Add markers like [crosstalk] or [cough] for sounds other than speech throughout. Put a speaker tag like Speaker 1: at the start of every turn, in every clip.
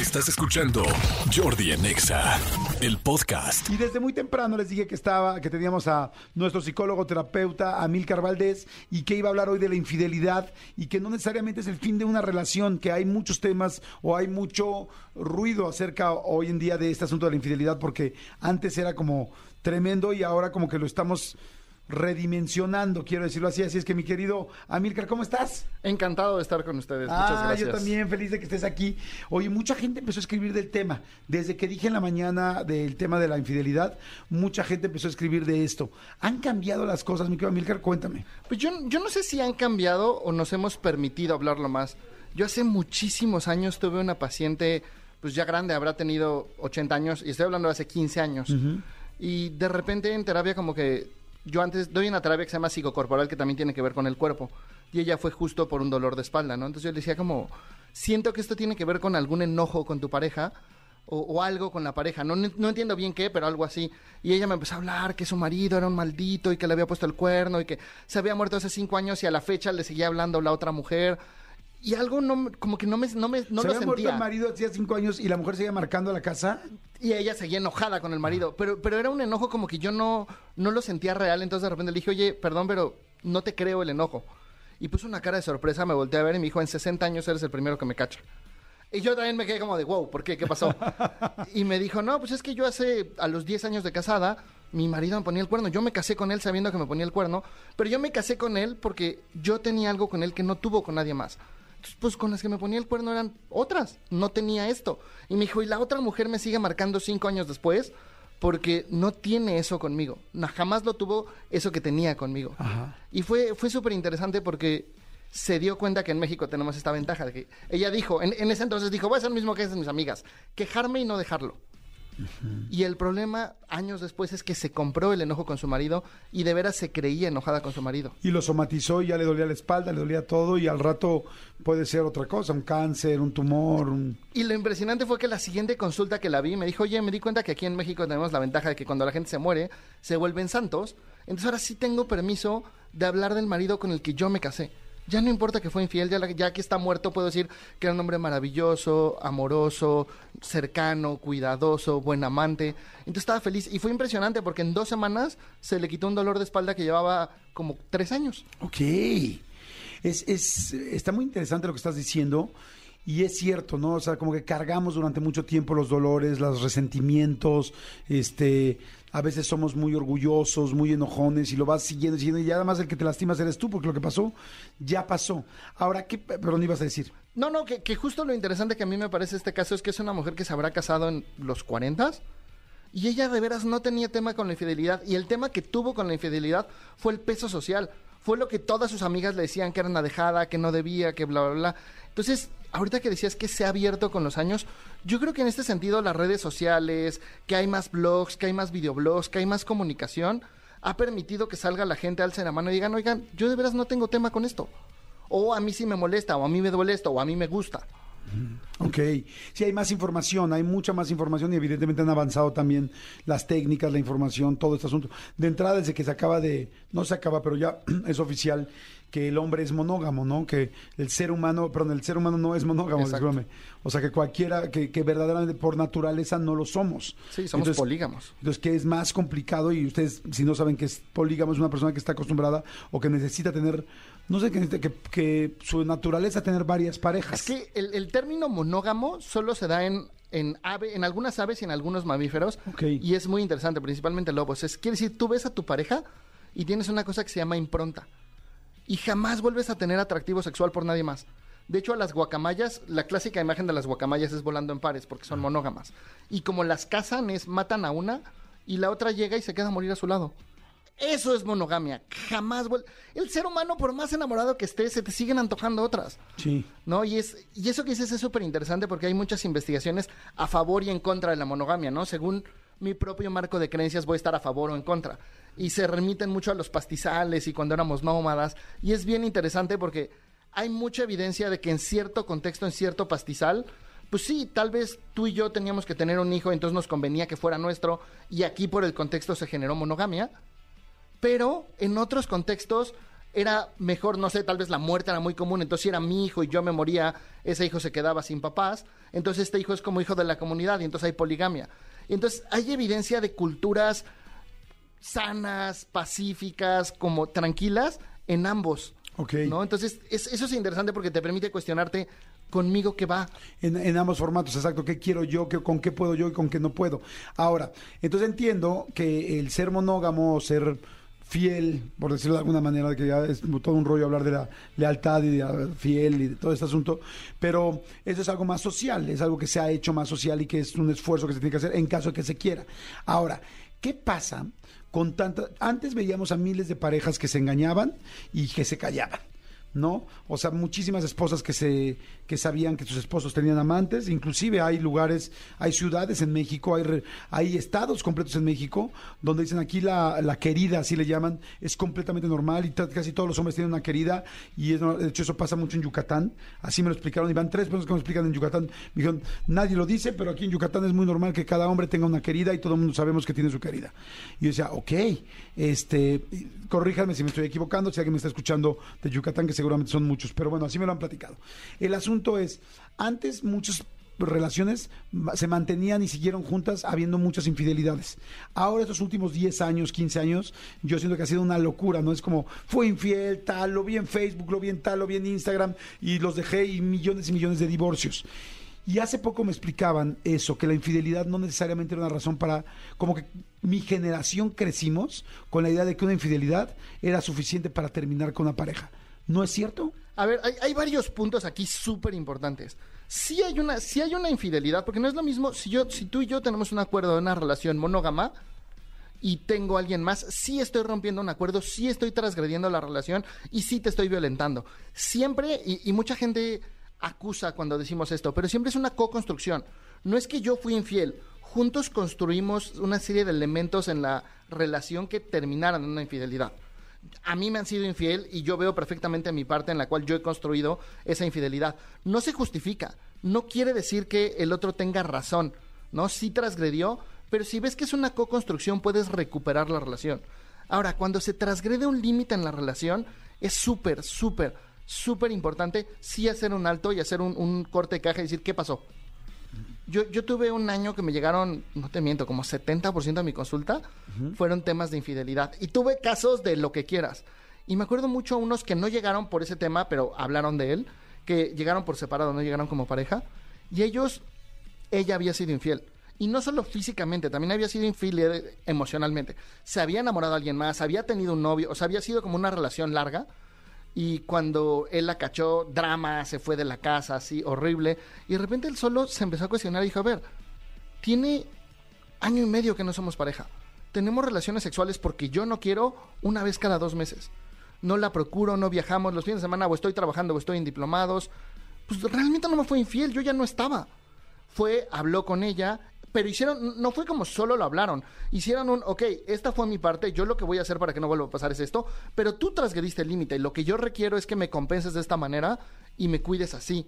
Speaker 1: Estás escuchando Jordi en Exa, el podcast.
Speaker 2: Y desde muy temprano les dije que estaba, que teníamos a nuestro psicólogo terapeuta, Amílcar Valdés, y que iba a hablar hoy de la infidelidad y que no necesariamente es el fin de una relación, que hay muchos temas o hay mucho ruido acerca hoy en día de este asunto de la infidelidad, porque antes era como tremendo y ahora como que lo estamos redimensionando, quiero decirlo así. Así es que mi querido Amílcar, ¿cómo estás?
Speaker 3: Encantado de estar con ustedes. Muchas
Speaker 2: Ah,
Speaker 3: gracias.
Speaker 2: yo también feliz de que estés aquí. Oye, mucha gente empezó a escribir del tema. Desde que dije en la mañana del tema de la infidelidad, mucha gente empezó a escribir de esto. ¿Han cambiado las cosas, mi querido Amílcar? Cuéntame.
Speaker 3: Pues yo, yo no sé si han cambiado o nos hemos permitido hablarlo más. Yo hace muchísimos años tuve una paciente, pues ya grande, habrá tenido 80 años, y estoy hablando de hace 15 años. Y de repente en terapia como que yo antes doy una terapia que se llama psicocorporal que también tiene que ver con el cuerpo. Y ella fue justo por un dolor de espalda, ¿no? Entonces yo le decía como, siento que esto tiene que ver con algún enojo con tu pareja o, o algo con la pareja. No, no entiendo bien qué, pero algo así. Y ella me empezó a hablar que su marido era un maldito y que le había puesto el cuerno y que se había muerto hace cinco años y a la fecha le seguía hablando la otra mujer. Y algo no, como que no me, no me, no
Speaker 2: Se
Speaker 3: lo
Speaker 2: había muerto
Speaker 3: sentía.
Speaker 2: el marido hacía cinco años y la mujer seguía marcando la casa.
Speaker 3: Y ella seguía enojada con el marido, pero, pero era un enojo como que yo no, no lo sentía real, entonces de repente le dije, oye, perdón, pero no te creo el enojo. Y puso una cara de sorpresa, me volteé a ver y me dijo, en 60 años eres el primero que me cacha. Y yo también me quedé como de, wow, ¿por qué? ¿Qué pasó? [laughs] y me dijo, no, pues es que yo hace, a los 10 años de casada, mi marido me ponía el cuerno. Yo me casé con él sabiendo que me ponía el cuerno, pero yo me casé con él porque yo tenía algo con él que no tuvo con nadie más. Entonces, pues con las que me ponía el cuerno eran otras, no tenía esto. Y me dijo, y la otra mujer me sigue marcando cinco años después porque no tiene eso conmigo. No, jamás lo tuvo eso que tenía conmigo. Y fue, fue súper interesante porque se dio cuenta que en México tenemos esta ventaja de que ella dijo, en, en ese entonces dijo, voy a hacer lo mismo que hacen mis amigas, quejarme y no dejarlo. Y el problema años después es que se compró el enojo con su marido y de veras se creía enojada con su marido.
Speaker 2: Y lo somatizó y ya le dolía la espalda, le dolía todo y al rato puede ser otra cosa, un cáncer, un tumor, un...
Speaker 3: Y lo impresionante fue que la siguiente consulta que la vi me dijo, oye, me di cuenta que aquí en México tenemos la ventaja de que cuando la gente se muere, se vuelven santos. Entonces ahora sí tengo permiso de hablar del marido con el que yo me casé. Ya no importa que fue infiel, ya, la- ya que está muerto puedo decir que era un hombre maravilloso, amoroso, cercano, cuidadoso, buen amante. Entonces estaba feliz y fue impresionante porque en dos semanas se le quitó un dolor de espalda que llevaba como tres años.
Speaker 2: Ok. Es, es, está muy interesante lo que estás diciendo. Y es cierto, ¿no? O sea, como que cargamos durante mucho tiempo los dolores, los resentimientos, este, a veces somos muy orgullosos, muy enojones y lo vas siguiendo, siguiendo y además el que te lastimas eres tú porque lo que pasó ya pasó. Ahora, ¿qué, perdón, ibas a decir?
Speaker 3: No, no, que, que justo lo interesante que a mí me parece este caso es que es una mujer que se habrá casado en los 40 y ella de veras no tenía tema con la infidelidad y el tema que tuvo con la infidelidad fue el peso social. Fue lo que todas sus amigas le decían que era una dejada, que no debía, que bla, bla, bla. Entonces, ahorita que decías que se ha abierto con los años, yo creo que en este sentido las redes sociales, que hay más blogs, que hay más videoblogs, que hay más comunicación, ha permitido que salga la gente, alce la mano y digan, oigan, yo de veras no tengo tema con esto. O a mí sí me molesta, o a mí me duele esto, o a mí me gusta.
Speaker 2: Ok, sí hay más información, hay mucha más información y evidentemente han avanzado también las técnicas, la información, todo este asunto. De entrada, desde que se acaba de, no se acaba, pero ya [clears throat] es oficial que el hombre es monógamo, ¿no? Que el ser humano, perdón, el ser humano no es monógamo, discúlpame. O sea, que cualquiera, que, que verdaderamente por naturaleza no lo somos.
Speaker 3: Sí, somos
Speaker 2: Entonces,
Speaker 3: polígamos.
Speaker 2: Entonces, que es más complicado y ustedes, si no saben que es polígamo, es una persona que está acostumbrada o que necesita tener, no sé, que, que, que su naturaleza tener varias parejas.
Speaker 3: Es que el, el término monógamo solo se da en, en, ave, en algunas aves y en algunos mamíferos. Y es muy interesante, principalmente lobos. Es, quiere decir, tú ves a tu pareja y tienes una cosa que se llama impronta. Y jamás vuelves a tener atractivo sexual por nadie más. De hecho, a las guacamayas, la clásica imagen de las guacamayas es volando en pares, porque son monógamas. Y como las cazan, es matan a una y la otra llega y se queda a morir a su lado. Eso es monogamia. Jamás vuelve. El ser humano, por más enamorado que esté, se te siguen antojando otras.
Speaker 2: Sí.
Speaker 3: ¿no? Y, es, y eso que dices es súper interesante porque hay muchas investigaciones a favor y en contra de la monogamia, ¿no? Según mi propio marco de creencias voy a estar a favor o en contra. Y se remiten mucho a los pastizales y cuando éramos nómadas. Y es bien interesante porque hay mucha evidencia de que en cierto contexto, en cierto pastizal, pues sí, tal vez tú y yo teníamos que tener un hijo, entonces nos convenía que fuera nuestro, y aquí por el contexto se generó monogamia, pero en otros contextos era mejor, no sé, tal vez la muerte era muy común, entonces si era mi hijo y yo me moría, ese hijo se quedaba sin papás, entonces este hijo es como hijo de la comunidad y entonces hay poligamia. Entonces hay evidencia de culturas sanas, pacíficas, como tranquilas en ambos.
Speaker 2: Ok.
Speaker 3: ¿no? Entonces es- eso es interesante porque te permite cuestionarte conmigo qué va.
Speaker 2: En, en ambos formatos, exacto. ¿Qué quiero yo? ¿Qué, ¿Con qué puedo yo y con qué no puedo? Ahora, entonces entiendo que el ser monógamo, ser fiel, por decirlo de alguna manera, que ya es todo un rollo hablar de la lealtad y de la fiel y de todo este asunto, pero eso es algo más social, es algo que se ha hecho más social y que es un esfuerzo que se tiene que hacer en caso de que se quiera. Ahora, ¿qué pasa con tanta... Antes veíamos a miles de parejas que se engañaban y que se callaban. ¿No? O sea, muchísimas esposas que se que sabían que sus esposos tenían amantes, inclusive hay lugares, hay ciudades en México, hay re- hay estados completos en México donde dicen aquí la, la querida, así le llaman, es completamente normal y casi todos los hombres tienen una querida. Y es de hecho eso pasa mucho en Yucatán, así me lo explicaron. Y van tres personas que me explican en Yucatán, me dijeron, nadie lo dice, pero aquí en Yucatán es muy normal que cada hombre tenga una querida y todo el mundo sabemos que tiene su querida. Y yo decía, ok, este, corríjanme si me estoy equivocando, si alguien me está escuchando de Yucatán, que seguramente son muchos, pero bueno, así me lo han platicado. El asunto es, antes muchas relaciones se mantenían y siguieron juntas habiendo muchas infidelidades. Ahora estos últimos 10 años, 15 años, yo siento que ha sido una locura, ¿no? Es como, fue infiel, tal, lo vi en Facebook, lo vi en tal, lo vi en Instagram y los dejé y millones y millones de divorcios. Y hace poco me explicaban eso, que la infidelidad no necesariamente era una razón para, como que mi generación crecimos con la idea de que una infidelidad era suficiente para terminar con una pareja. ¿No es cierto?
Speaker 3: A ver, hay, varios puntos aquí súper importantes. Sí hay, una, hay una infidelidad, porque no es lo mismo si, yo, si tú y yo tenemos un acuerdo de una relación monógama y tengo a alguien más, sí estoy rompiendo un acuerdo, sí estoy transgrediendo la relación y sí te estoy violentando. Siempre, y, y mucha gente acusa cuando decimos esto, pero siempre es una co-construcción. No es que yo fui infiel, juntos construimos una serie de elementos en la relación que terminaran en una infidelidad a mí me han sido infiel y yo veo perfectamente mi parte en la cual yo he construido esa infidelidad. No se justifica, no quiere decir que el otro tenga razón, ¿no? Sí transgredió, pero si ves que es una co-construcción puedes recuperar la relación. Ahora, cuando se transgrede un límite en la relación, es súper, súper, súper importante sí hacer un alto y hacer un, un corte de caja y decir, ¿qué pasó? Yo, yo tuve un año que me llegaron, no te miento, como 70% de mi consulta fueron temas de infidelidad. Y tuve casos de lo que quieras. Y me acuerdo mucho unos que no llegaron por ese tema, pero hablaron de él, que llegaron por separado, no llegaron como pareja. Y ellos, ella había sido infiel. Y no solo físicamente, también había sido infiel eh, emocionalmente. Se había enamorado de alguien más, había tenido un novio, o sea, había sido como una relación larga. Y cuando él la cachó, drama, se fue de la casa, así, horrible. Y de repente él solo se empezó a cuestionar y dijo, a ver, tiene año y medio que no somos pareja. Tenemos relaciones sexuales porque yo no quiero una vez cada dos meses. No la procuro, no viajamos los fines de semana, o estoy trabajando, o estoy en diplomados. Pues realmente no me fue infiel, yo ya no estaba. Fue, habló con ella, pero hicieron, no fue como solo lo hablaron. Hicieron un, ok, esta fue mi parte, yo lo que voy a hacer para que no vuelva a pasar es esto, pero tú transgrediste el límite y lo que yo requiero es que me compenses de esta manera y me cuides así.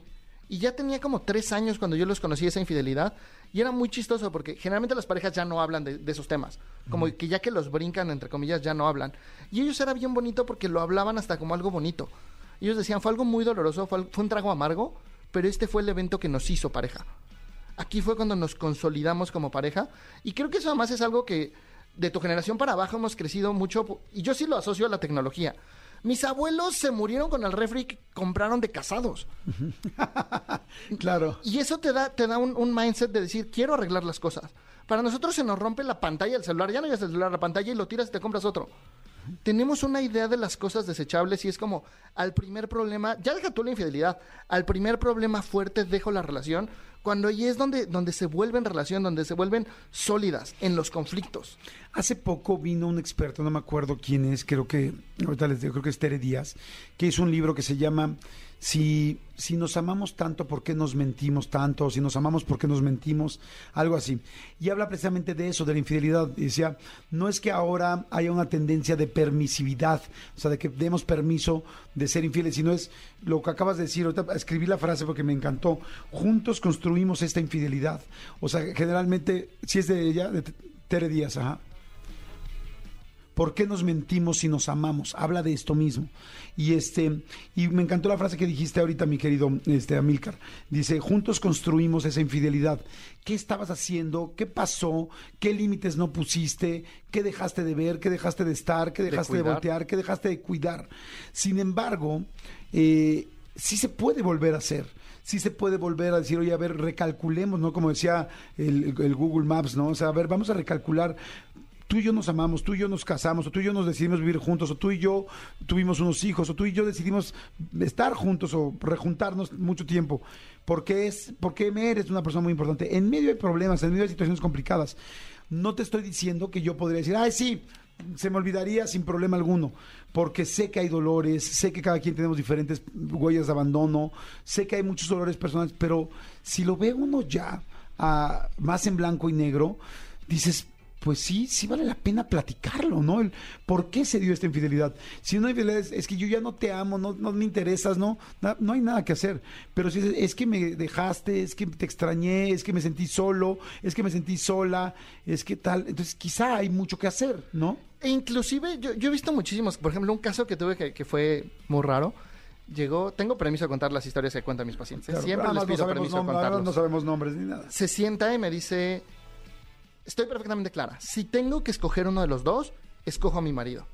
Speaker 3: Y ya tenía como tres años cuando yo los conocí esa infidelidad. Y era muy chistoso porque generalmente las parejas ya no hablan de, de esos temas. Como que ya que los brincan, entre comillas, ya no hablan. Y ellos era bien bonito porque lo hablaban hasta como algo bonito. Ellos decían, fue algo muy doloroso, fue, fue un trago amargo, pero este fue el evento que nos hizo pareja. Aquí fue cuando nos consolidamos como pareja. Y creo que eso además es algo que de tu generación para abajo hemos crecido mucho. Y yo sí lo asocio a la tecnología. Mis abuelos se murieron con el refri que compraron de casados. [laughs]
Speaker 2: Claro.
Speaker 3: Y eso te da, te da un, un mindset de decir, quiero arreglar las cosas. Para nosotros se nos rompe la pantalla del celular, ya no llevas el celular a la pantalla y lo tiras y te compras otro. Tenemos una idea de las cosas desechables y es como, al primer problema, ya deja tú la infidelidad, al primer problema fuerte dejo la relación, cuando ahí es donde, donde se vuelven relación, donde se vuelven sólidas en los conflictos.
Speaker 2: Hace poco vino un experto, no me acuerdo quién es, creo que, ahorita les digo, creo que es Tere Díaz, que hizo un libro que se llama si, si nos amamos tanto, ¿por qué nos mentimos tanto? Si nos amamos, ¿por qué nos mentimos? Algo así. Y habla precisamente de eso, de la infidelidad. Decía, no es que ahora haya una tendencia de permisividad, o sea, de que demos permiso de ser infieles, sino es lo que acabas de decir. Ahorita escribí la frase porque me encantó. Juntos construimos esta infidelidad. O sea, generalmente, si es de ella, de Tere Díaz, ajá. ¿Por qué nos mentimos si nos amamos? Habla de esto mismo. Y este, y me encantó la frase que dijiste ahorita, mi querido este, Amílcar. Dice, juntos construimos esa infidelidad. ¿Qué estabas haciendo? ¿Qué pasó? ¿Qué límites no pusiste? ¿Qué dejaste de ver? ¿Qué dejaste de estar? ¿Qué dejaste de, voltear? ¿Qué dejaste de cuidar? Sin embargo, eh, sí se puede volver a hacer. Sí se puede volver a decir, oye, a ver, recalculemos, ¿no? Como decía el, el Google Maps, ¿no? O sea, a ver, vamos a recalcular tú y yo nos amamos, tú y yo nos casamos, o tú y yo nos decidimos vivir juntos, o tú y yo tuvimos unos hijos, o tú y yo decidimos estar juntos o rejuntarnos mucho tiempo. Porque es, me eres una persona muy importante. En medio de problemas, en medio de situaciones complicadas, no te estoy diciendo que yo podría decir, ay, sí, se me olvidaría sin problema alguno, porque sé que hay dolores, sé que cada quien tenemos diferentes huellas de abandono, sé que hay muchos dolores personales, pero si lo ve uno ya ah, más en blanco y negro, dices, pues sí, sí vale la pena platicarlo, ¿no? El por qué se dio esta infidelidad. Si no hay infidelidad, es, es que yo ya no te amo, no, no me interesas, ¿no? Na- no hay nada que hacer. Pero si es, es que me dejaste, es que te extrañé, es que me sentí solo, es que me sentí sola, es que tal. Entonces quizá hay mucho que hacer, ¿no?
Speaker 3: E inclusive, yo, yo he visto muchísimos, por ejemplo, un caso que tuve que, que fue muy raro. Llegó, tengo permiso de contar las historias que cuentan mis pacientes.
Speaker 2: Claro,
Speaker 3: Siempre les pido
Speaker 2: no sabemos,
Speaker 3: permiso de contarlos.
Speaker 2: no sabemos nombres ni nada.
Speaker 3: se sienta y me dice, estoy perfectamente clara, si tengo que escoger uno de los dos, escojo a mi marido.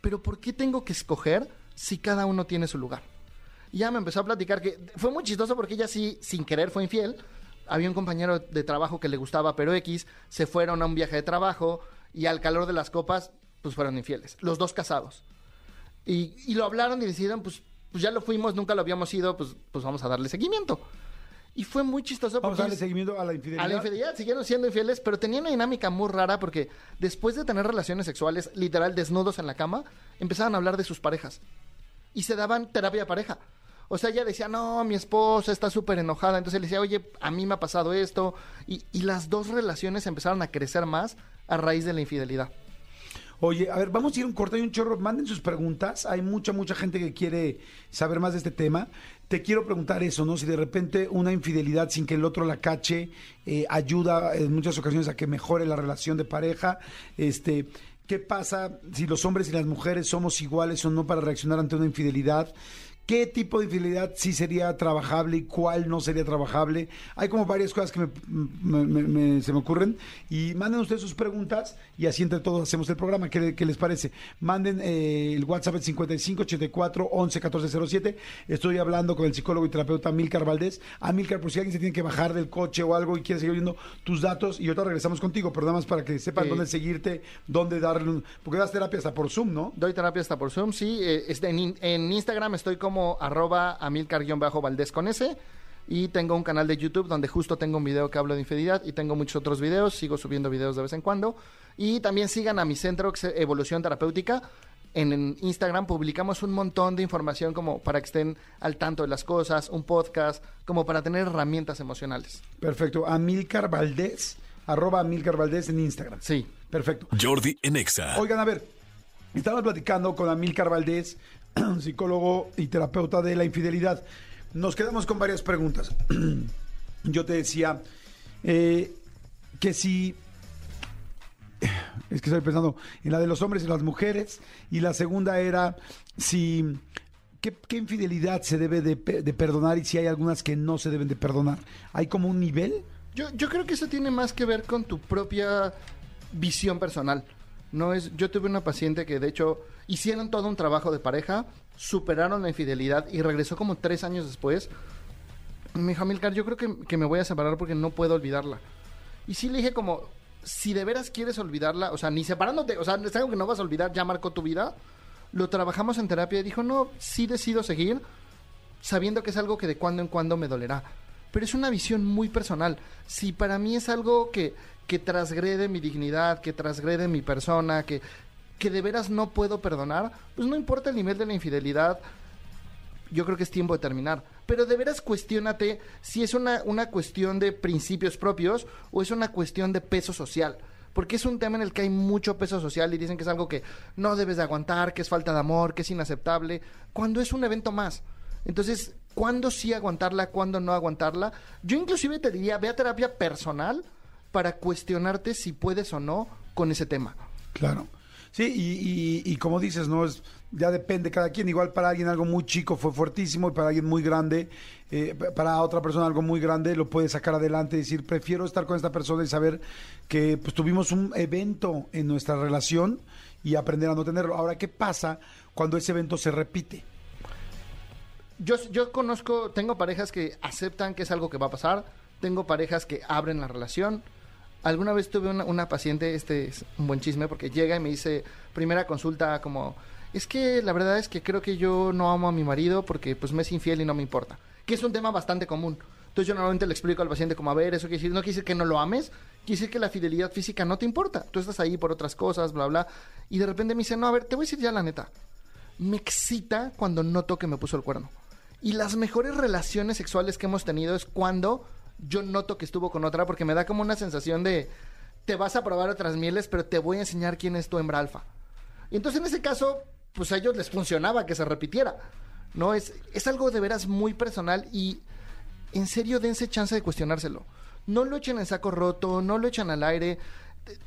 Speaker 3: Pero ¿por qué tengo que escoger si cada uno tiene su lugar? Ya me empezó a platicar que fue muy chistoso porque ella sí, sin querer, fue infiel. Había un compañero de trabajo que le gustaba, pero X, se fueron a un viaje de trabajo y al calor de las copas, pues fueron infieles. Los dos casados. Y, y lo hablaron y decidieron, pues, pues ya lo fuimos, nunca lo habíamos ido, pues, pues vamos a darle seguimiento. Y fue muy chistoso
Speaker 2: Vamos a darle seguimiento a la infidelidad.
Speaker 3: a la infidelidad, siguieron siendo infieles, pero tenían una dinámica muy rara porque después de tener relaciones sexuales, literal desnudos en la cama, empezaban a hablar de sus parejas y se daban terapia pareja. O sea, ella decía, no, mi esposa está súper enojada. Entonces le decía, oye, a mí me ha pasado esto. Y, y las dos relaciones empezaron a crecer más a raíz de la infidelidad.
Speaker 2: Oye, a ver, vamos a ir un corte y un chorro. Manden sus preguntas. Hay mucha, mucha gente que quiere saber más de este tema. Te quiero preguntar eso, ¿no? Si de repente una infidelidad sin que el otro la cache eh, ayuda en muchas ocasiones a que mejore la relación de pareja. Este, ¿qué pasa si los hombres y las mujeres somos iguales o no para reaccionar ante una infidelidad? ¿Qué tipo de infidelidad sí sería trabajable y cuál no sería trabajable? Hay como varias cosas que me- me- me- me- se me ocurren. Y manden ustedes sus preguntas y así entre todos hacemos el programa. ¿Qué, le- qué les parece? Manden eh, el WhatsApp al 55 84 11 14 07. Estoy hablando con el psicólogo y terapeuta Milcar Valdés. A Milcar, por si alguien se tiene que bajar del coche o algo y quiere seguir viendo tus datos. Y ahorita regresamos contigo, pero nada más para que sepan
Speaker 3: Sí.
Speaker 2: dónde seguirte, dónde darle un... Porque das terapia hasta por Zoom, ¿no?
Speaker 3: Doy terapia hasta por Zoom, sí. eh, en, en Instagram estoy como arroba amilcar-valdés con S. Y tengo un canal de YouTube donde justo tengo un video que hablo de infidelidad y tengo muchos otros videos. Sigo subiendo videos de vez en cuando. Y también sigan a mi centro que es Evolución Terapéutica. En, en Instagram publicamos un montón de información como para que estén al tanto de las cosas, un podcast, como para tener herramientas emocionales.
Speaker 2: Perfecto. Amilcar Valdés, arroba Amilcar Valdés en Instagram.
Speaker 3: Sí.
Speaker 2: Perfecto.
Speaker 1: Jordi en Exa.
Speaker 2: Oigan, a ver, estamos platicando con Amilcar Valdés, [clears throat] psicólogo y terapeuta de la infidelidad. Nos quedamos con varias preguntas. [clears throat] Yo te decía eh, que si... Es que estoy pensando en la de los hombres y las mujeres. Y la segunda era si... ¿Qué, infidelidad se debe de, de perdonar y si hay algunas que no se deben de perdonar? ¿Hay como un nivel?
Speaker 3: Yo, yo creo que eso tiene más que ver con tu propia visión personal. No es, yo tuve una paciente que de hecho hicieron todo un trabajo de pareja, superaron la infidelidad y regresó como tres años después. Me dijo, Milcar, yo creo que, que me voy a separar porque no puedo olvidarla. Y sí le dije como, si de veras quieres olvidarla, o sea, ni separándote, o sea, es algo que no vas a olvidar, ya marcó tu vida. Lo trabajamos en terapia y dijo, no, sí decido seguir, sabiendo que es algo que de cuando en cuando me dolerá. Pero es una visión muy personal. Si para mí es algo que, que transgrede mi dignidad, que transgrede mi persona, que, que de veras no puedo perdonar, pues no importa el nivel de la infidelidad. yo creo que es tiempo de terminar. Pero de veras cuestiónate si es una, una cuestión de principios propios o es una cuestión de peso social. Porque es un tema en el que hay mucho peso social y dicen que es algo que no debes de aguantar, que es falta de amor, que es inaceptable, cuando es un evento más. Entonces, ¿cuándo sí aguantarla, cuándo no aguantarla? Yo inclusive te diría, ve terapia personal para cuestionarte si puedes o no con ese tema.
Speaker 2: Claro. Sí, y, y- como dices, ¿no? Es, ya depende cada quien. Igual para alguien algo muy chico fue fuertísimo y para alguien muy grande, eh, para otra persona algo muy grande lo puede sacar adelante y decir, prefiero estar con esta persona y saber que pues tuvimos un evento en nuestra relación y aprender a no tenerlo. Ahora, ¿qué pasa cuando ese evento se repite?
Speaker 3: Yo, yo conozco, tengo parejas que aceptan que es algo que va a pasar, tengo parejas que abren la relación. Alguna vez tuve una, una paciente, este es un buen chisme, porque llega y me dice, primera consulta como, es que la verdad es que creo que yo no amo a mi marido porque pues me es infiel y no me importa. Que es un tema bastante común. Entonces yo normalmente le explico al paciente como, a ver, eso quiere decir, no quiere decir que no lo ames, quiere decir que la fidelidad física no te importa. Tú estás ahí por otras cosas, bla, bla. Y de repente me dice, no, a ver, te voy a decir ya la neta. Me excita cuando noto que me puso el cuerno. Y las mejores relaciones sexuales que hemos tenido es cuando yo noto que estuvo con otra porque me da como una sensación de te vas a probar otras mieles, pero te voy a enseñar quién es tu hembra alfa. Y entonces en ese caso, pues a ellos les funcionaba que se repitiera. No es es algo de veras muy personal y en serio dense chance de cuestionárselo. No lo echen en saco roto, no lo echen al aire.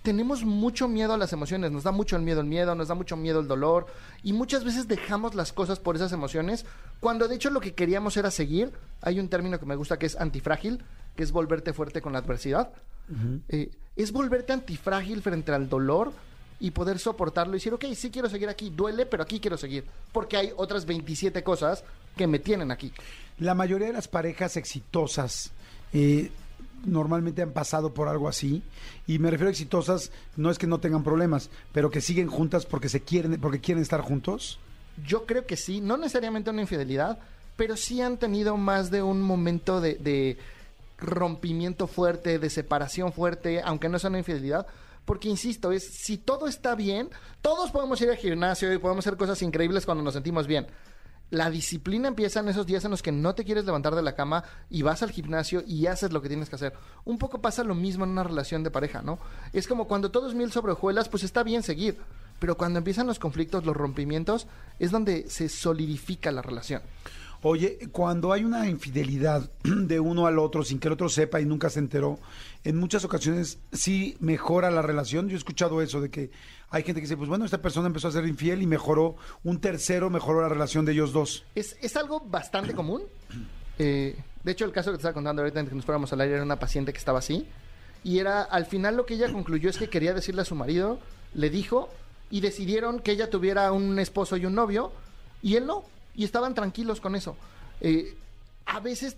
Speaker 3: Tenemos mucho miedo a las emociones, nos da mucho el miedo el miedo, nos da mucho miedo el dolor y muchas veces dejamos las cosas por esas emociones cuando de hecho lo que queríamos era seguir. Hay un término que me gusta que es antifrágil, que es volverte fuerte con la adversidad. Eh, es volverte antifrágil frente al dolor y poder soportarlo y decir, ok, sí quiero seguir aquí, duele, pero aquí quiero seguir, porque hay otras 27 cosas que me tienen aquí.
Speaker 2: La mayoría de las parejas exitosas eh, normalmente han pasado por algo así y me refiero a exitosas no es que no tengan problemas, pero que siguen juntas porque se quieren porque quieren estar juntos.
Speaker 3: Yo creo que sí, no necesariamente una infidelidad, pero sí han tenido más de un momento de, de rompimiento fuerte, de separación fuerte, aunque no sea una infidelidad. Porque, insisto, es si todo está bien, todos podemos ir al gimnasio y podemos hacer cosas increíbles cuando nos sentimos bien. La disciplina empieza en esos días en los que no te quieres levantar de la cama y vas al gimnasio y haces lo que tienes que hacer. Un poco pasa lo mismo en una relación de pareja, ¿no? Es como cuando todo es miel sobre hojuelas, pues está bien seguir. Pero cuando empiezan los conflictos, los rompimientos, es donde se solidifica la relación.
Speaker 2: Oye, cuando hay una infidelidad [clears throat] de uno al otro sin que el otro sepa y nunca se enteró, en muchas ocasiones sí mejora la relación. Yo he escuchado eso de que hay gente que dice, pues bueno, esta persona empezó a ser infiel y mejoró, un tercero mejoró la relación de ellos dos.
Speaker 3: Es, es algo bastante común. [clears throat] Eh, de hecho, el caso que te estaba contando ahorita antes que nos fuéramos al aire era una paciente que estaba así. Y era, al final lo que ella concluyó es que quería decirle a su marido, le dijo, y decidieron que ella tuviera un esposo y un novio, y él no. Y estaban tranquilos con eso. Eh, a veces,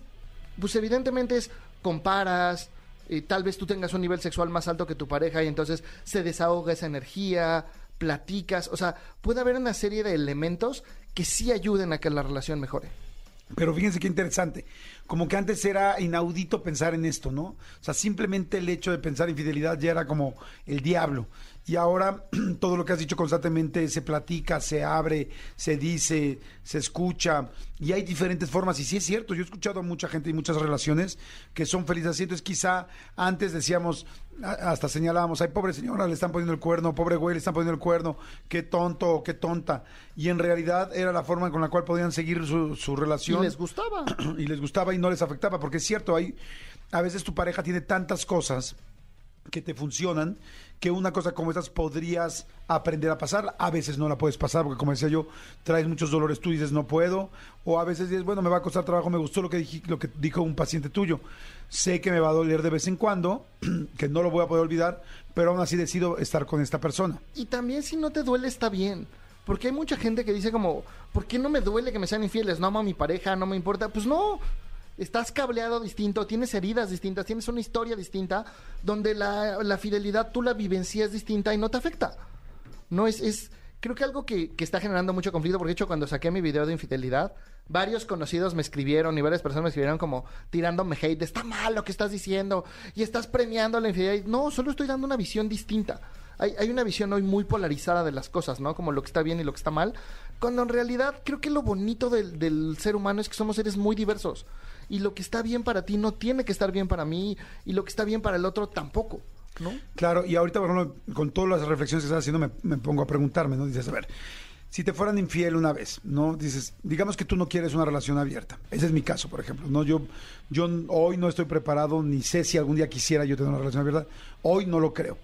Speaker 3: pues evidentemente es, comparas, eh, tal vez tú tengas un nivel sexual más alto que tu pareja y entonces se desahoga esa energía, platicas, o sea, puede haber una serie de elementos que sí ayuden a que la relación mejore.
Speaker 2: Pero fíjense qué interesante. Como que antes era inaudito pensar en esto, ¿no? O sea, simplemente el hecho de pensar infidelidad ya era como el diablo. Y ahora [clears throat] todo lo que has dicho constantemente se platica, se abre, se dice, se escucha. Y hay diferentes formas. Y sí es cierto, yo he escuchado a mucha gente y muchas relaciones que son felices así. Entonces quizá antes decíamos, hasta señalábamos, ay, pobre señora, le están poniendo el cuerno, pobre güey, le están poniendo el cuerno, qué tonto qué tonta. Y en realidad era la forma con la cual podían seguir su, su
Speaker 3: Y
Speaker 2: relación
Speaker 3: les gustaba. [clears throat]
Speaker 2: y les gustaba y no les afectaba, porque es cierto, hay a veces tu pareja tiene tantas cosas que te funcionan que una cosa como estas podrías aprender a pasar, a veces no la puedes pasar porque como decía yo, traes muchos dolores, tú dices no puedo, o a veces dices, bueno, me va a costar trabajo, me gustó lo que dije, lo que dijo un paciente tuyo. Sé que me va a doler de vez en cuando, [clears throat] que no lo voy a poder olvidar, pero aún así decido estar con esta persona.
Speaker 3: Y también si no te duele está bien. Porque hay mucha gente que dice como, ¿por qué no me duele que me sean infieles? No amo a mi pareja, no me importa. Pues no, estás cableado distinto, tienes heridas distintas, tienes una historia distinta, donde la, la fidelidad tú la vivencias distinta y no te afecta. No es, es creo que algo que, que está generando mucho conflicto, porque de hecho cuando saqué mi video de infidelidad, varios conocidos me escribieron y varias personas me escribieron como tirándome hate, está mal lo que estás diciendo y estás premiando la infidelidad. No, solo estoy dando una visión distinta. Hay, hay una visión hoy muy polarizada de las cosas, ¿no? Como lo que está bien y lo que está mal. Cuando en realidad creo que lo bonito del, del ser humano es que somos seres muy diversos. Y lo que está bien para ti no tiene que estar bien para mí. Y lo que está bien para el otro tampoco. ¿No?
Speaker 2: Claro, y ahorita, por ejemplo, con todas las reflexiones que estás haciendo, me, me pongo a preguntarme, ¿no? Dices, a ver, si te fueran infiel una vez, ¿no? Dices, digamos que tú no quieres una relación abierta. Ese es mi caso, por ejemplo, ¿no? Yo, yo hoy no estoy preparado, ni sé si algún día quisiera yo tener una relación abierta. Hoy no lo creo.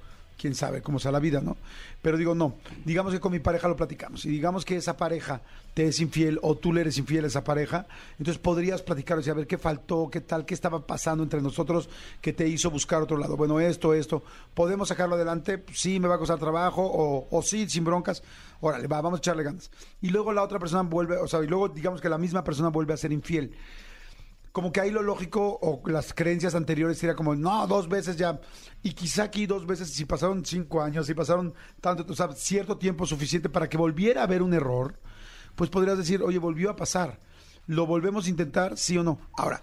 Speaker 2: Quién sabe cómo sea la vida, ¿no? Pero digo, no. Digamos que con mi pareja lo platicamos. Y digamos que esa pareja te es infiel o tú le eres infiel a esa pareja. Entonces podrías platicar, sea, a ver qué faltó, qué tal, qué estaba pasando entre nosotros que te hizo buscar otro lado. Bueno, esto, esto. ¿Podemos sacarlo adelante? Sí, me va a costar trabajo. O, o sí, sin broncas. Órale, va, vamos a echarle ganas. Y luego la otra persona vuelve, o sea, y luego digamos que la misma persona vuelve a ser infiel como que ahí lo lógico o las creencias anteriores sería como, no, dos veces ya. Y quizá aquí dos veces, si pasaron cinco años, si pasaron tanto, o sea, cierto tiempo suficiente para que volviera a haber un error, pues podrías decir, oye, volvió a pasar. ¿Lo volvemos a intentar, sí o no? Ahora,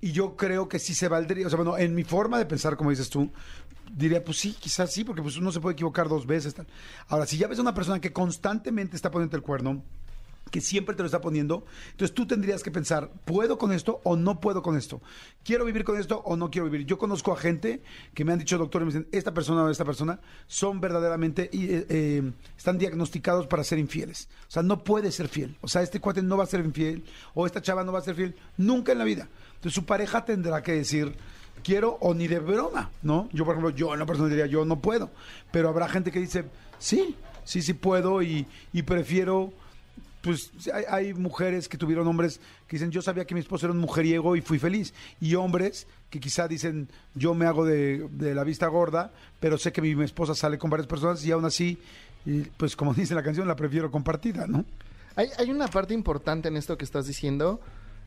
Speaker 2: y yo creo que sí se valdría, o sea, bueno, en mi forma de pensar, como dices tú, diría, pues sí, quizás sí, porque pues uno se puede equivocar dos veces. Ahora, si ya ves a una persona que constantemente está poniendo el cuerno, que siempre te lo está poniendo. Entonces tú tendrías que pensar, ¿puedo con esto o no puedo con esto? ¿Quiero vivir con esto o no quiero vivir? Yo conozco a gente que me han dicho, doctor, y me dicen, esta persona o esta persona son verdaderamente, eh, eh, están diagnosticados para ser infieles. O sea, no puede ser fiel. O sea, este cuate no va a ser infiel o esta chava no va a ser fiel nunca en la vida. Entonces su pareja tendrá que decir, quiero o ni de broma, ¿no? Yo, por ejemplo, yo en la persona diría, yo no puedo. Pero habrá gente que dice, sí, sí, sí puedo y prefiero pues hay, mujeres que tuvieron hombres que dicen yo sabía que mi esposo era un mujeriego y fui feliz y hombres que quizá dicen yo me hago de, la vista gorda pero sé que mi, esposa sale con varias personas y aún así pues como [laughs] dice la canción la prefiero compartida no
Speaker 3: Hay, hay una parte importante en esto que estás diciendo,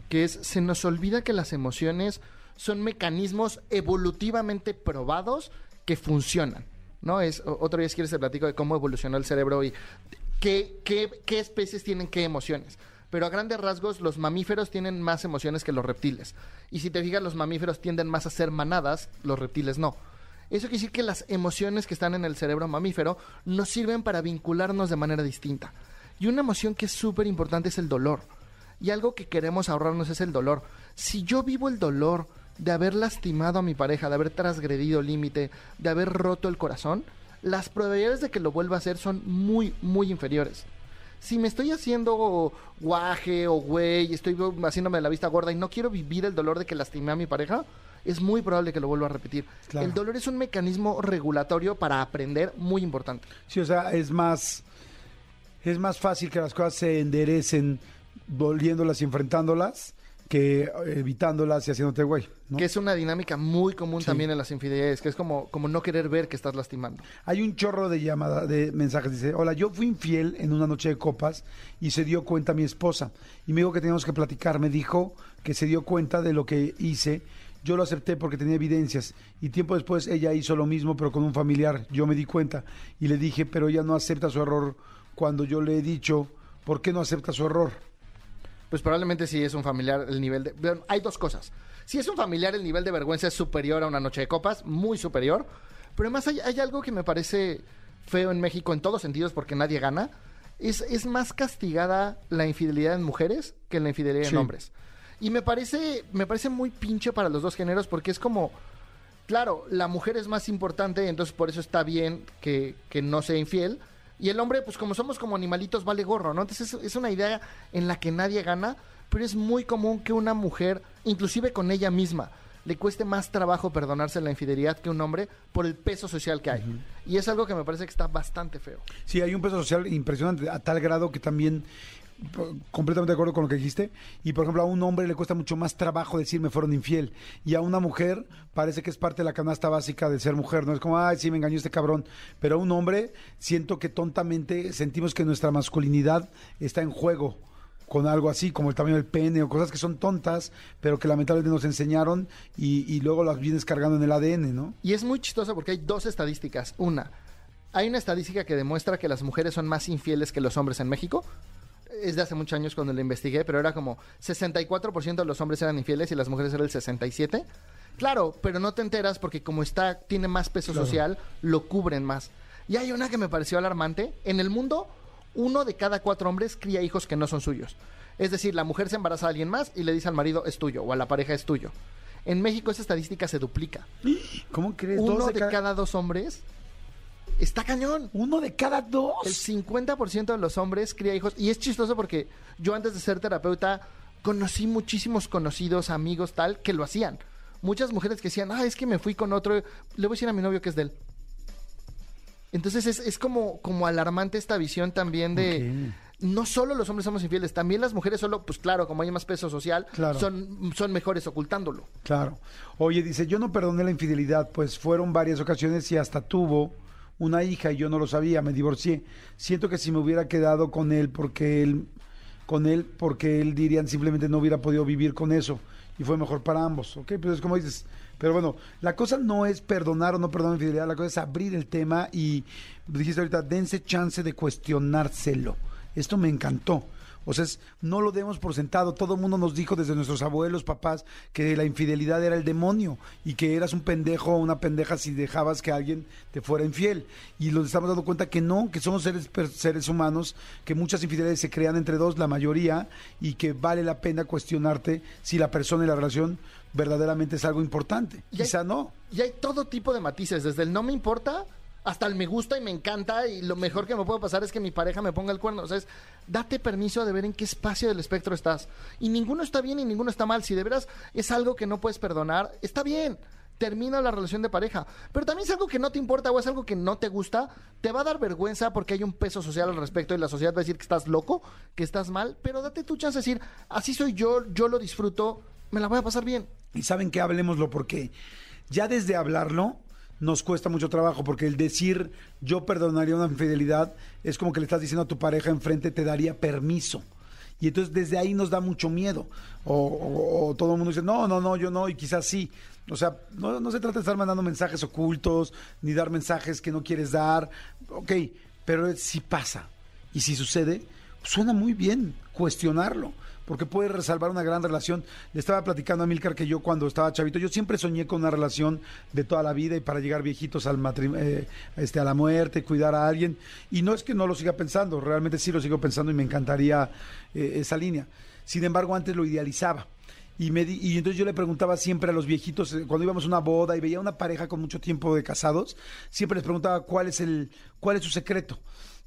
Speaker 3: que es, se nos olvida que las emociones son mecanismos evolutivamente probados que funcionan, ¿no? Es, otro día si quieres te platico de cómo evolucionó el cerebro y qué, qué, qué especies tienen qué emociones. Pero a grandes rasgos, los mamíferos tienen más emociones que los reptiles. Y si te fijas, los mamíferos tienden más a ser manadas, los reptiles no. Eso quiere decir que las emociones que están en el cerebro mamífero nos sirven para vincularnos de manera distinta. Y una emoción que es súper importante es el dolor. Y algo que queremos ahorrarnos es el dolor. Si yo vivo el dolor de haber lastimado a mi pareja, de haber transgredido el límite, de haber roto el corazón, las probabilidades de que lo vuelva a hacer son muy, muy inferiores. Si me estoy haciendo guaje o güey, estoy haciéndome la vista gorda y no quiero vivir el dolor de que lastimé a mi pareja, es muy probable que lo vuelva a repetir.
Speaker 2: Claro.
Speaker 3: El dolor es un mecanismo regulatorio para aprender muy importante.
Speaker 2: sí o sea es más es más fácil que las cosas se enderecen volviéndolas y enfrentándolas que eh, evitándolas y haciéndote güey ¿no?
Speaker 3: Que es una dinámica muy común también en las infidelidades, que es como, como no querer ver que estás lastimando.
Speaker 2: Hay un chorro de llamada, de mensajes. Dice, hola, yo fui infiel en una noche de copas y se dio cuenta mi esposa. Y me dijo que teníamos que platicar. Me dijo que se dio cuenta de lo que hice. Yo lo acepté porque tenía evidencias. Y tiempo después ella hizo lo mismo, pero con un familiar. Yo me di cuenta y le dije, pero ella no acepta su error cuando yo le he dicho, ¿por qué no acepta su error?
Speaker 3: Pues probablemente si es un familiar el nivel de... bueno, hay dos cosas. Si es un familiar el nivel de vergüenza es superior a una noche de copas, muy superior. Pero además hay, hay algo que me parece feo en México en todos sentidos porque nadie gana. Es, es más castigada la infidelidad en mujeres que la infidelidad
Speaker 2: Sí.
Speaker 3: en hombres. Y me parece, me parece muy pinche para los dos géneros porque es como... Claro, la mujer es más importante, entonces por eso está bien que, que no sea infiel. Y el hombre, pues como somos como animalitos, vale gorro, ¿no? Entonces es, es una idea en la que nadie gana, pero es muy común que una mujer, inclusive con ella misma, le cueste más trabajo perdonarse la infidelidad que un hombre por el peso social que hay. Y es algo que me parece que está bastante feo.
Speaker 2: Sí, hay un peso social impresionante, a tal grado que también, completamente de acuerdo con lo que dijiste, y por ejemplo a un hombre le cuesta mucho más trabajo decir me fueron infiel, y a una mujer parece que es parte de la canasta básica de ser mujer, no es como, ay, sí, me engañó este cabrón, pero a un hombre siento que tontamente sentimos que nuestra masculinidad está en juego con algo así, como el tamaño del pene o cosas que son tontas, pero que lamentablemente nos enseñaron y, y luego las vienes cargando en el ADN, ¿no?
Speaker 3: Y es muy chistoso porque hay dos estadísticas. Una, hay una estadística que demuestra que las mujeres son más infieles que los hombres en México. Es de hace muchos años cuando lo investigué, pero era como 64% de los hombres eran infieles y las mujeres eran el 67%. Claro, pero no te enteras porque como está, tiene más peso social, lo cubren más. Y hay una que me pareció alarmante. En el mundo, uno de cada cuatro hombres cría hijos que no son suyos. Es decir, la mujer se embaraza a alguien más y le dice al marido es tuyo o a la pareja es tuyo. En México esa estadística se duplica. [gasps]
Speaker 2: ¿Cómo crees?
Speaker 3: Uno de cada dos hombres está cañón.
Speaker 2: Uno de cada dos.
Speaker 3: El 50% de los hombres cría hijos. Y es chistoso porque yo antes de ser terapeuta conocí muchísimos conocidos, amigos, tal, que lo hacían. Muchas mujeres que decían, ah, es que me fui con otro, le voy a decir a mi novio que es de él. Entonces es, es como, como alarmante esta visión también de... No solo los hombres somos infieles, también las mujeres solo, pues claro, como hay más peso social,
Speaker 2: Claro.
Speaker 3: son, son mejores ocultándolo.
Speaker 2: Claro. Oye, dice, yo no perdoné la infidelidad, pues fueron varias ocasiones y hasta tuvo una hija y yo no lo sabía, me divorcié. Siento que si me hubiera quedado con él porque él con él porque él dirían simplemente no hubiera podido vivir con eso y fue mejor para ambos, ¿ok? Pues es como dices, pero bueno, la cosa no es perdonar o no perdonar infidelidad, la cosa es abrir el tema y dijiste ahorita, dense chance de cuestionárselo. Esto me encantó. O sea, es- no lo demos por sentado. Todo el mundo nos dijo desde nuestros abuelos, papás, que la infidelidad era el demonio y que eras un pendejo o una pendeja si dejabas que alguien te fuera infiel. Y nos estamos dando cuenta que no, que somos seres, seres humanos, que muchas infidelidades se crean entre dos, la mayoría, y que vale la pena cuestionarte si la persona y la relación verdaderamente es algo importante.
Speaker 3: Y hay-
Speaker 2: Quizá no.
Speaker 3: Y hay todo tipo de matices, desde el no me importa hasta el me gusta y me encanta y lo mejor que me puede pasar es que mi pareja me ponga el cuerno. O sea, es, date permiso de ver en qué espacio del espectro estás. Y ninguno está bien y ninguno está mal. Si de veras es algo que no puedes perdonar, está bien. Termina la relación de pareja. Pero también es algo que no te importa o es algo que no te gusta, te va a dar vergüenza porque hay un peso social al respecto y la sociedad va a decir que estás loco, que estás mal, pero date tu chance de decir, así soy yo, yo lo disfruto, me la voy a pasar bien.
Speaker 2: Y saben que hablemoslo porque ya desde hablarlo nos cuesta mucho trabajo porque el decir yo perdonaría una infidelidad es como que le estás diciendo a tu pareja enfrente te daría permiso. Y entonces desde ahí nos da mucho miedo. O, o- o todo el mundo dice, no, no, no, yo no, y quizás sí. O sea, no, no se trata de estar mandando mensajes ocultos, ni dar mensajes que no quieres dar. Ok, pero si pasa y si sucede, suena muy bien cuestionarlo porque puede resalvar una gran relación. Le estaba platicando a Milcar que yo cuando estaba chavito, yo siempre soñé con una relación de toda la vida y para llegar viejitos al eh, este, a la muerte, cuidar a alguien. Y no es que no lo siga pensando, realmente sí lo sigo pensando y me encantaría eh, esa línea. Sin embargo, antes lo idealizaba. Y, me di- y entonces yo le preguntaba siempre a los viejitos, eh, cuando íbamos a una boda y veía una pareja con mucho tiempo de casados, siempre les preguntaba cuál es, el, cuál es su secreto.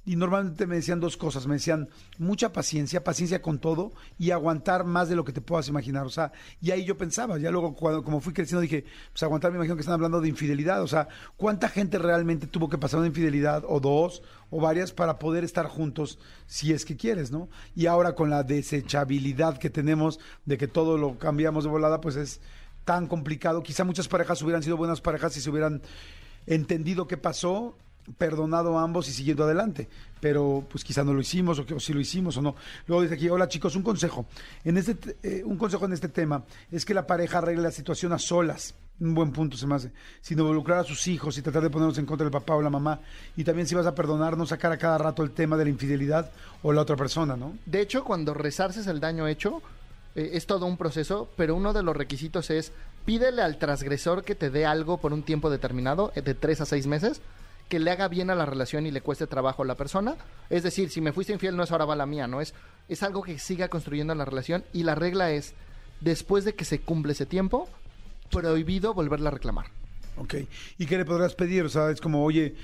Speaker 2: Y normalmente me decían dos cosas, me decían mucha paciencia, paciencia con todo y aguantar más de lo que te puedas imaginar. O sea, y ahí yo pensaba, ya luego cuando como fui creciendo dije, pues aguantar, me imagino que están hablando de infidelidad. O sea, ¿cuánta gente realmente tuvo que pasar una infidelidad o dos o varias para poder estar juntos si es que quieres, ¿no? Y ahora con la desechabilidad que tenemos de que todo lo cambiamos de volada, pues es tan complicado. Quizá muchas parejas hubieran sido buenas parejas si se hubieran entendido qué pasó, perdonado a ambos y siguiendo adelante. Pero pues quizá no lo hicimos o, que, si lo hicimos o no. Luego dice aquí, hola chicos, un consejo. En este, te- eh, un consejo en este tema es que la pareja arregle la situación a solas. Un buen punto se me hace. Sin involucrar a sus hijos y tratar de ponernos en contra del papá o la mamá. Y también si vas a perdonar, no sacar a cada rato el tema de la infidelidad o la otra persona, ¿no?
Speaker 3: De hecho, cuando resarces el daño hecho, eh, es todo un proceso, pero uno de los requisitos es pídele al transgresor que te dé algo por un tiempo determinado, eh, de tres a seis meses, que le haga bien a la relación y le cueste trabajo a la persona. Es decir, si me fuiste infiel, no es ahora va la mía, no es, es algo que siga construyendo la relación. Y la regla es, después de que se cumple ese tiempo, prohibido volverla a reclamar.
Speaker 2: Ok. ¿Y qué le podrás pedir? O sea, es como, oye,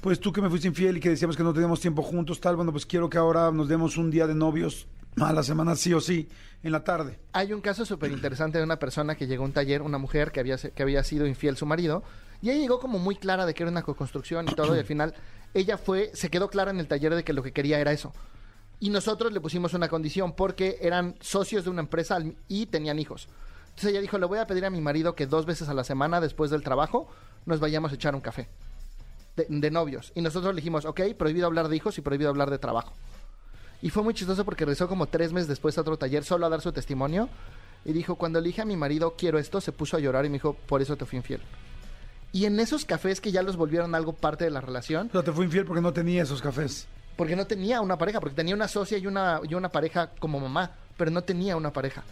Speaker 2: pues tú que me fuiste infiel y que decíamos que no teníamos tiempo juntos, tal, bueno, pues quiero que ahora nos demos un día de novios a la semana sí o sí, en la tarde.
Speaker 3: Hay un caso súper interesante de una persona que llegó a un taller, una mujer que había, que había sido infiel su marido, y ella llegó como muy clara de que era una co-construcción y todo, y al final ella fue, se quedó clara en el taller de que lo que quería era eso. Y nosotros le pusimos una condición porque eran socios de una empresa y tenían hijos. Entonces ella dijo, le voy a pedir a mi marido que dos veces a la semana después del trabajo nos vayamos a echar un café de, de novios. Y nosotros le dijimos, ok, prohibido hablar de hijos y prohibido hablar de trabajo. Y fue muy chistoso porque regresó como tres meses después a otro taller solo a dar su testimonio. Y dijo, cuando le dije a mi marido, quiero esto, se puso a llorar y me dijo, por eso te fui infiel. Y en esos cafés que ya los volvieron algo parte de la relación,
Speaker 2: O sea, te fue infiel porque no tenía esos cafés.
Speaker 3: porque no tenía una pareja, porque tenía una socia y una, y una pareja como mamá, pero no tenía una pareja.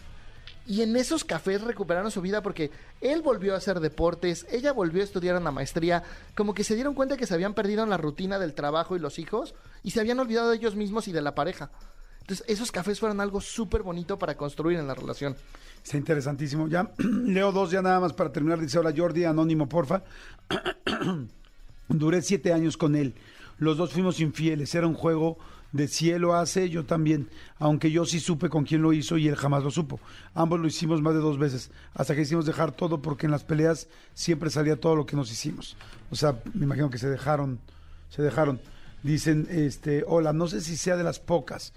Speaker 3: Y en esos cafés recuperaron su vida porque él volvió a hacer deportes, ella volvió a estudiar una maestría, como que se dieron cuenta que se habían perdido en la rutina del trabajo y los hijos y se habían olvidado de ellos mismos y de la pareja. Entonces, esos cafés fueron algo súper bonito para construir en la relación.
Speaker 2: Está interesantísimo. Ya [clears throat] leo dos ya nada más para terminar. Dice, hola Jordi, anónimo, porfa. [clears throat] Duré siete años con él. Los dos fuimos infieles. Era un juego de cielo hace, yo también. Aunque yo sí supe con quién lo hizo y él jamás lo supo. Ambos lo hicimos más de dos veces. Hasta que hicimos dejar todo porque en las peleas siempre salía todo lo que nos hicimos. O sea, me imagino que se dejaron. Se dejaron. Dicen, este, hola, no sé si sea de las pocas.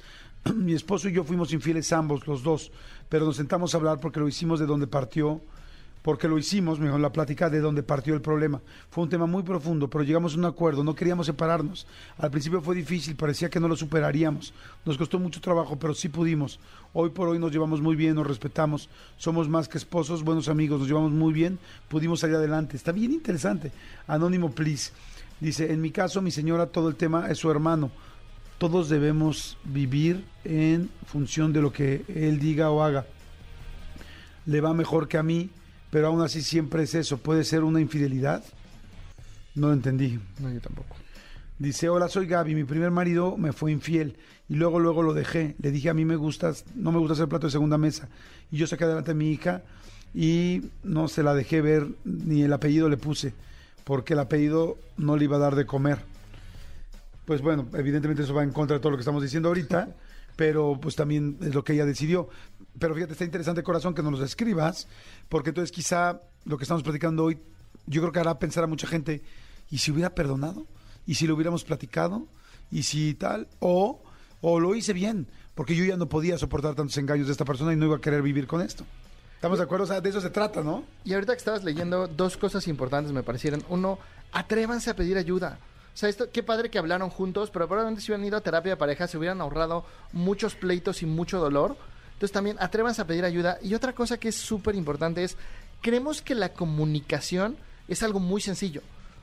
Speaker 2: [clears throat] Mi esposo y yo fuimos infieles ambos, los dos, pero nos sentamos a hablar porque lo hicimos de donde partió, porque lo hicimos, mejor la plática de donde partió el problema. Fue un tema muy profundo, pero llegamos a un acuerdo, no queríamos separarnos. Al principio fue difícil, parecía que no lo superaríamos. Nos costó mucho trabajo, pero sí pudimos. Hoy por hoy nos llevamos muy bien, nos respetamos, somos más que esposos, buenos amigos, nos llevamos muy bien, pudimos salir adelante. Está bien interesante. Anónimo, please. Dice, en mi caso, mi señora, todo el tema es su hermano todos debemos vivir en función de lo que él diga o haga. Le va mejor que a mí, pero aún así siempre es eso. ¿Puede ser una infidelidad? No lo entendí.
Speaker 3: No, yo tampoco.
Speaker 2: Dice, hola, soy Gaby, mi primer marido me fue infiel y luego, luego lo dejé. Le dije, a mí me gustas, no me gusta hacer plato de segunda mesa. Y yo saqué adelante a mi hija y no se la dejé ver, ni el apellido le puse, porque el apellido no le iba a dar de comer pues bueno, evidentemente eso va en contra de todo lo que estamos diciendo ahorita, [laughs] pero pues también es lo que ella decidió. Pero fíjate, está interesante, corazón, que nos los escribas, porque entonces quizá lo que estamos platicando hoy, yo creo que hará pensar a mucha gente, ¿y si hubiera perdonado? ¿Y si lo hubiéramos platicado? ¿Y si tal? O, o lo hice bien, porque yo ya no podía soportar tantos engaños de esta persona y no iba a querer vivir con esto. ¿Estamos de acuerdo? O sea, de eso se trata, ¿no?
Speaker 3: Y ahorita que estabas leyendo, dos cosas importantes me parecieron. Uno, atrévanse a pedir ayuda. O sea, esto, qué padre que hablaron juntos, pero probablemente si hubieran ido a terapia de pareja se hubieran ahorrado muchos pleitos y mucho dolor. Entonces también atrévanse a pedir ayuda. Y otra cosa que es súper importante es, creemos que la comunicación es algo muy sencillo.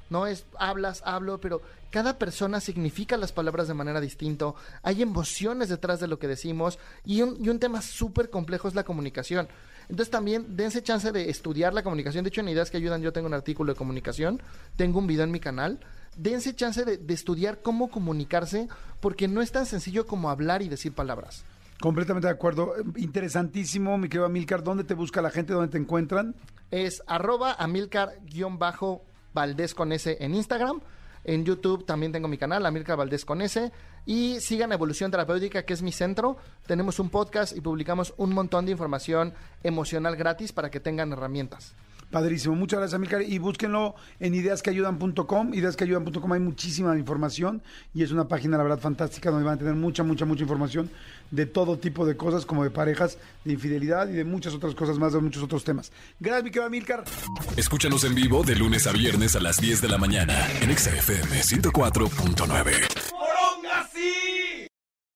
Speaker 3: No es hablas, hablo, pero cada persona significa las palabras de manera distinta. Hay emociones detrás de lo que decimos y un, y un tema súper complejo es la comunicación. Entonces también dense chance de estudiar la comunicación. De hecho, en Ideas que Ayudan yo tengo un artículo de comunicación, tengo un video en mi canal. Dense chance de, de estudiar cómo comunicarse porque no es tan sencillo como hablar y decir palabras.
Speaker 2: Completamente de acuerdo. Interesantísimo, mi querido Amilcar. ¿Dónde te busca la gente? ¿Dónde te encuentran?
Speaker 3: Es arroba amilcar-valdés con S en Instagram. En YouTube también tengo mi canal, Amilcar Valdés con S. Y sigan Evolución Terapéutica, que es mi centro. Tenemos un podcast y publicamos un montón de información emocional gratis para que tengan herramientas.
Speaker 2: Padrísimo, muchas gracias, Amilcar. Y búsquenlo en ideasqueayudan.com. Ideasqueayudan.com hay muchísima información y es una página, la verdad, fantástica donde van a tener mucha, mucha, mucha información de todo tipo de cosas, como de parejas, de infidelidad y de muchas otras cosas más, de muchos otros temas. Gracias, mi querido Amilcar.
Speaker 1: Escúchanos en vivo de lunes a viernes a las 10 de la mañana en XFM 104.9. long